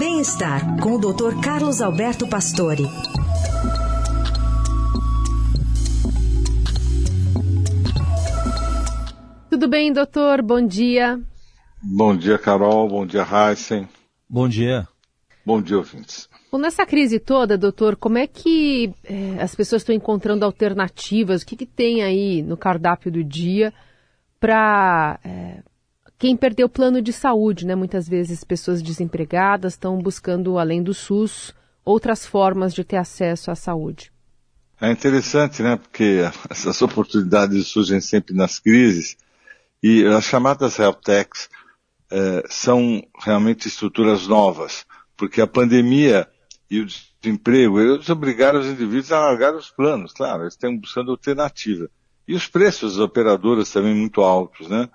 Bem-estar com o Dr. Carlos Alberto Pastore. Tudo bem, doutor? Bom dia. Bom dia, Carol. Bom dia, Heisen. Bom dia. Bom dia, ouvintes. Bom, nessa crise toda, doutor, como é que é, as pessoas estão encontrando alternativas? O que, que tem aí no cardápio do dia para é, quem perdeu o plano de saúde, né? Muitas vezes pessoas desempregadas estão buscando, além do SUS, outras formas de ter acesso à saúde. É interessante, né? Porque essas oportunidades surgem sempre nas crises e as chamadas health techs eh, são realmente estruturas novas, porque a pandemia e o desemprego, eles obrigaram os indivíduos a largar os planos, claro, eles estão buscando alternativa. E os preços das operadoras também muito altos, né?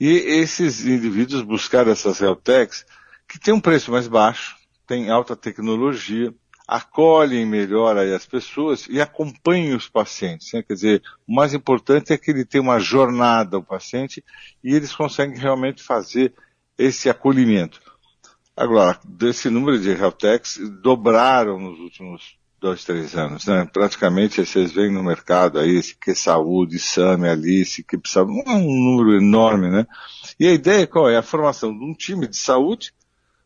E esses indivíduos buscaram essas health techs que têm um preço mais baixo, têm alta tecnologia, acolhem melhor aí as pessoas e acompanhem os pacientes. Né? Quer dizer, o mais importante é que ele tem uma jornada, o paciente, e eles conseguem realmente fazer esse acolhimento. Agora, desse número de Realtex dobraram nos últimos dois, três anos, né? Praticamente vocês veem no mercado aí, que saúde, SAME, Alice, que precisa, um número enorme, né? E a ideia qual é? A formação de um time de saúde,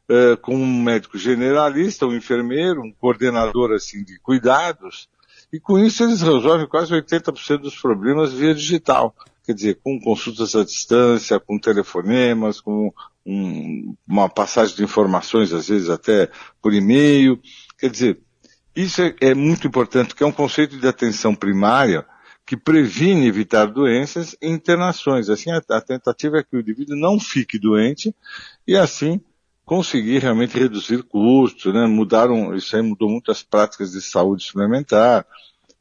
uh, com um médico generalista, um enfermeiro, um coordenador assim de cuidados, e com isso eles resolvem quase 80% dos problemas via digital. Quer dizer, com consultas à distância, com telefonemas, com um, uma passagem de informações, às vezes até por e-mail. Quer dizer, isso é, é muito importante, que é um conceito de atenção primária que previne evitar doenças e internações. Assim, a, a tentativa é que o indivíduo não fique doente e assim conseguir realmente reduzir custos, né? Mudaram, isso aí mudou muitas práticas de saúde suplementar,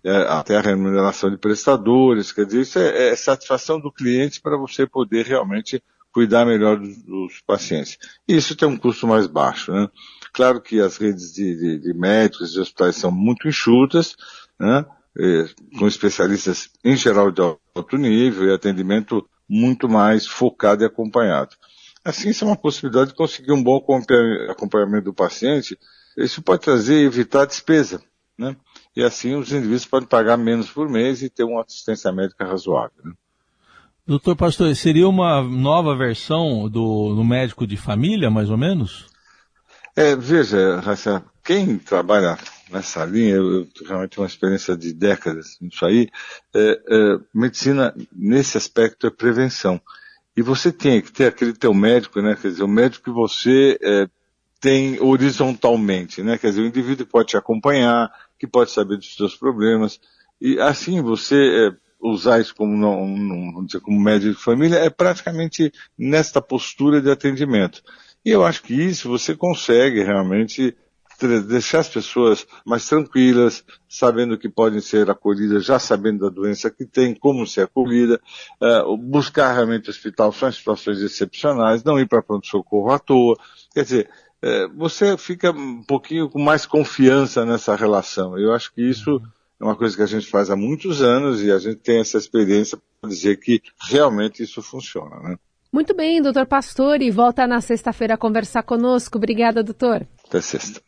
é, até a remuneração de prestadores, quer dizer, isso é, é satisfação do cliente para você poder realmente cuidar melhor dos, dos, pacientes. E isso tem um custo mais baixo, né? Claro que as redes de, de, de médicos e hospitais são muito enxutas, né? Com especialistas em geral de alto nível e atendimento muito mais focado e acompanhado. Assim, isso é uma possibilidade de conseguir um bom acompanhamento do paciente. Isso pode trazer evitar despesa, né? E assim os indivíduos podem pagar menos por mês e ter uma assistência médica razoável. Né? Doutor Pastor, seria uma nova versão do, do médico de família, mais ou menos? É, veja, Raça, quem trabalha nessa linha, eu, eu realmente tenho uma experiência de décadas nisso aí, é, é, medicina, nesse aspecto, é prevenção. E você tem que ter aquele teu médico, né? Quer dizer, o médico que você é, tem horizontalmente, né? Quer dizer, o indivíduo pode te acompanhar, que pode saber dos seus problemas. E assim você é, usar isso como, não, não, como médico de família é praticamente nesta postura de atendimento. E eu acho que isso você consegue realmente deixar as pessoas mais tranquilas, sabendo que podem ser acolhidas, já sabendo da doença que tem, como ser acolhida, uh, buscar realmente o hospital só em situações excepcionais, não ir para pronto-socorro à toa. Quer dizer, uh, você fica um pouquinho com mais confiança nessa relação. Eu acho que isso é uma coisa que a gente faz há muitos anos e a gente tem essa experiência para dizer que realmente isso funciona. Né? Muito bem, doutor Pastore, volta na sexta-feira a conversar conosco. Obrigada, doutor. Até sexta.